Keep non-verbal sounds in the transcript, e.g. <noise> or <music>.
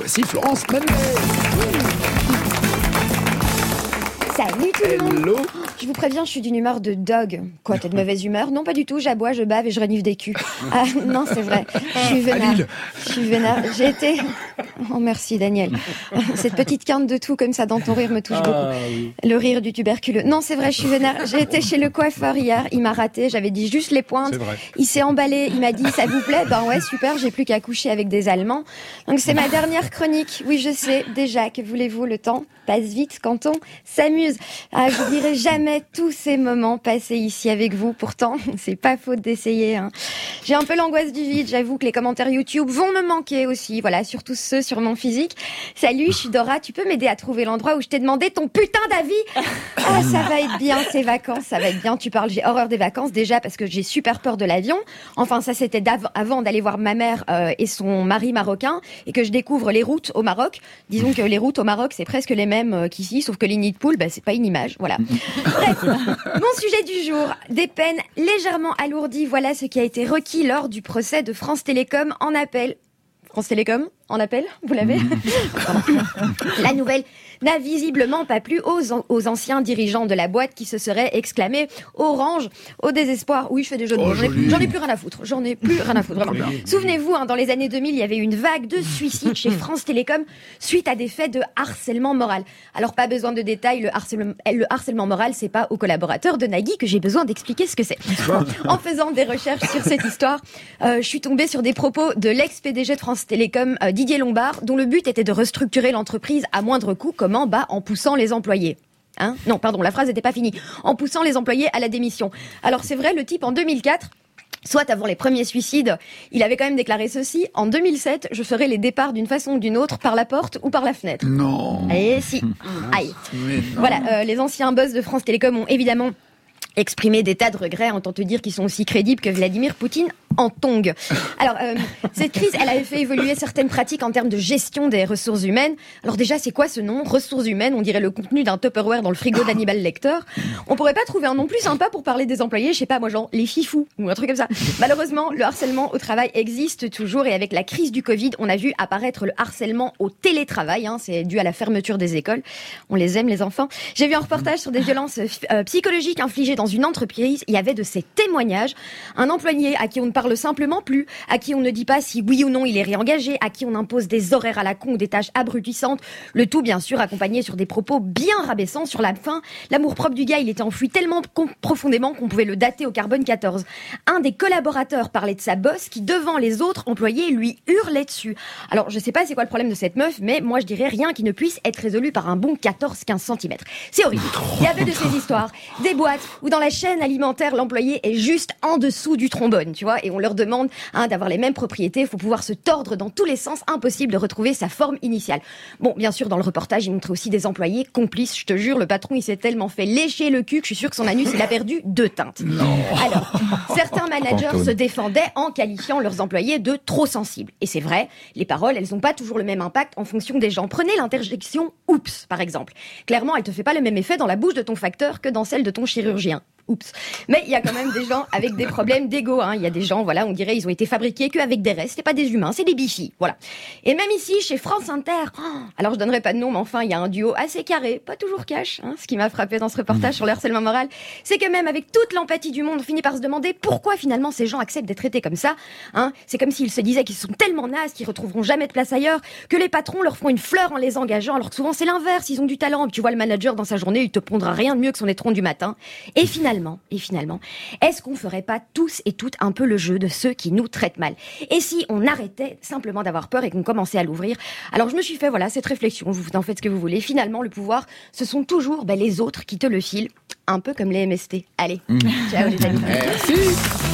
Voici Florence Manet. Salut tout le monde Hello. Je vous préviens, je suis d'une humeur de dog. Quoi, t'es de mauvaise humeur? Non, pas du tout, j'aboie, je bave et je renifle des culs. <laughs> Ah non, c'est vrai, je suis vénère. Je suis vénère. J'ai été... Oh merci Daniel. <laughs> Cette petite quinte de tout comme ça dans ton rire me touche beaucoup. Le rire du tuberculeux. Non, c'est vrai, je suis vénère. J'ai été chez le coiffeur hier, il m'a raté, j'avais dit juste les pointes. Vrai. Il s'est emballé, il m'a dit ça vous plaît? Ben ouais, super, j'ai plus qu'à coucher avec des Allemands. Donc c'est ma dernière chronique. Oui, je sais, déjà, que voulez-vous, le temps passe vite quand on s'amuse. Ah, je dirai jamais tous ces moments passés ici avec vous. Pourtant, <laughs> c'est pas faute d'essayer. Hein. J'ai un peu l'angoisse du vide. J'avoue que les commentaires YouTube vont me manquer aussi. Voilà, surtout ceux sur mon physique. Salut, je suis Dora. Tu peux m'aider à trouver l'endroit où je t'ai demandé ton putain d'avis? Ah, ça va être bien ces vacances. Ça va être bien. Tu parles. J'ai horreur des vacances déjà parce que j'ai super peur de l'avion. Enfin, ça c'était avant d'aller voir ma mère euh, et son mari marocain et que je découvre les routes au Maroc. Disons que les routes au Maroc c'est presque les mêmes euh, qu'ici, sauf que les nids de poules, bah, c'est pas une image. Voilà. Bref, mon sujet du jour, des peines légèrement alourdies. Voilà ce qui a été requis lors du procès de France Télécom en appel. France Télécom en appel, vous l'avez <laughs> La nouvelle n'a visiblement pas plu aux, an- aux anciens dirigeants de la boîte qui se seraient exclamés Orange au désespoir. Oui, je fais des jeux de Oh, mots. J'en ai- joli. J'en ai plus rien à foutre. J'en ai plus rien à foutre. Souvenez-vous, hein, dans les années 2000, il y avait une vague de suicides chez <laughs> France Télécom suite à des faits de harcèlement moral. Alors, pas besoin de détails. Le harcèlement, le harcèlement moral, c'est pas aux collaborateurs de Nagui que j'ai besoin d'expliquer ce que c'est. en faisant des recherches sur cette histoire, euh, je suis tombée sur des propos de l'ex-PDG de France Télécom, euh, Didier Lombard, dont le but était de restructurer l'entreprise à moindre coût. Comment Bah, en poussant les employés. Hein? Non, pardon, la phrase n'était pas finie. En poussant les employés à la démission. Alors c'est vrai, le type en 2004 Soit avant les premiers suicides, il avait quand même déclaré ceci. En 2007, je ferai les départs d'une façon ou d'une autre, par la porte ou par la fenêtre. Non. Et si. <laughs> Aïe. Non. Voilà, euh, les anciens boss de France Télécom ont évidemment exprimé des tas de regrets en tant te dire qu'ils sont aussi crédibles que Vladimir Poutine en tongue. Alors, euh, cette crise, elle avait fait évoluer certaines pratiques en termes de gestion des ressources humaines. Alors déjà, c'est quoi ce nom Ressources humaines, on dirait le contenu d'un Tupperware dans le frigo d'Hannibal Lecter. On pourrait pas trouver un nom plus sympa pour parler des employés, je sais pas moi, genre les fifous ou un truc comme ça. Malheureusement, le harcèlement au travail existe toujours et avec la crise du Covid, on a vu apparaître le harcèlement au télétravail. Hein, c'est dû à la fermeture des écoles. On les aime, les enfants. J'ai vu un reportage sur des violences euh, psychologiques infligées dans une entreprise. Il y avait de ces témoignages. Un employé à qui on ne parle simplement plus, à qui on ne dit pas si oui ou non il est réengagé, à qui on impose des horaires à la con ou des tâches abrutissantes. Le tout, bien sûr, accompagné sur des propos bien rabaissants sur la fin. L'amour propre du gars, il était enfoui tellement profondément qu'on pouvait le dater au carbone 14. Un des collaborateurs parlait de sa bosse qui, devant les autres employés, lui hurlait dessus. Alors, je sais pas c'est quoi le problème de cette meuf, mais moi je dirais rien qui ne puisse être résolu par un bon 14-15 cm. C'est horrible. Il y avait de ces histoires, des boîtes où dans la chaîne alimentaire, l'employé est juste en dessous du trombone, tu vois, on leur demande hein, d'avoir les mêmes propriétés, il faut pouvoir se tordre dans tous les sens, impossible de retrouver sa forme initiale. Bon, bien sûr, dans le reportage, il montrait aussi des employés complices, je te jure, le patron, il s'est tellement fait lécher le cul que je suis sûr que son anus, il a perdu deux teintes. Alors, certains <laughs> managers Antoine. se défendaient en qualifiant leurs employés de trop sensibles. Et c'est vrai, les paroles, elles n'ont pas toujours le même impact en fonction des gens. Prenez l'interjection oups, par exemple. Clairement, elle te fait pas le même effet dans la bouche de ton facteur que dans celle de ton chirurgien. Oups. Mais il y a quand même des gens avec des problèmes d'ego. Hein. Il y a des gens, voilà, on dirait, ils ont été fabriqués qu'avec des restes. C'est pas des humains, c'est des bifis. Voilà. Et même ici, chez France Inter, oh, alors je donnerai pas de nom, mais enfin, il y a un duo assez carré, pas toujours cash. Hein. Ce qui m'a frappé dans ce reportage sur le harcèlement moral, c'est que même avec toute l'empathie du monde, on finit par se demander pourquoi finalement ces gens acceptent d'être traités comme ça. Hein. C'est comme s'ils se disaient qu'ils sont tellement nazes qu'ils retrouveront jamais de place ailleurs, que les patrons leur font une fleur en les engageant, alors que souvent c'est l'inverse, ils ont du talent. Tu vois le manager dans sa journée, il te pondra rien de mieux que son étron du matin. Et finalement, et finalement, est-ce qu'on ferait pas tous et toutes un peu le jeu de ceux qui nous traitent mal? Et si on arrêtait simplement d'avoir peur et qu'on commençait à l'ouvrir? Alors je me suis fait voilà cette réflexion. Vous en faites ce que vous voulez. Finalement, le pouvoir, ce sont toujours ben, les autres qui te le filent, un peu comme les MST. Allez, ciao les amis. Merci.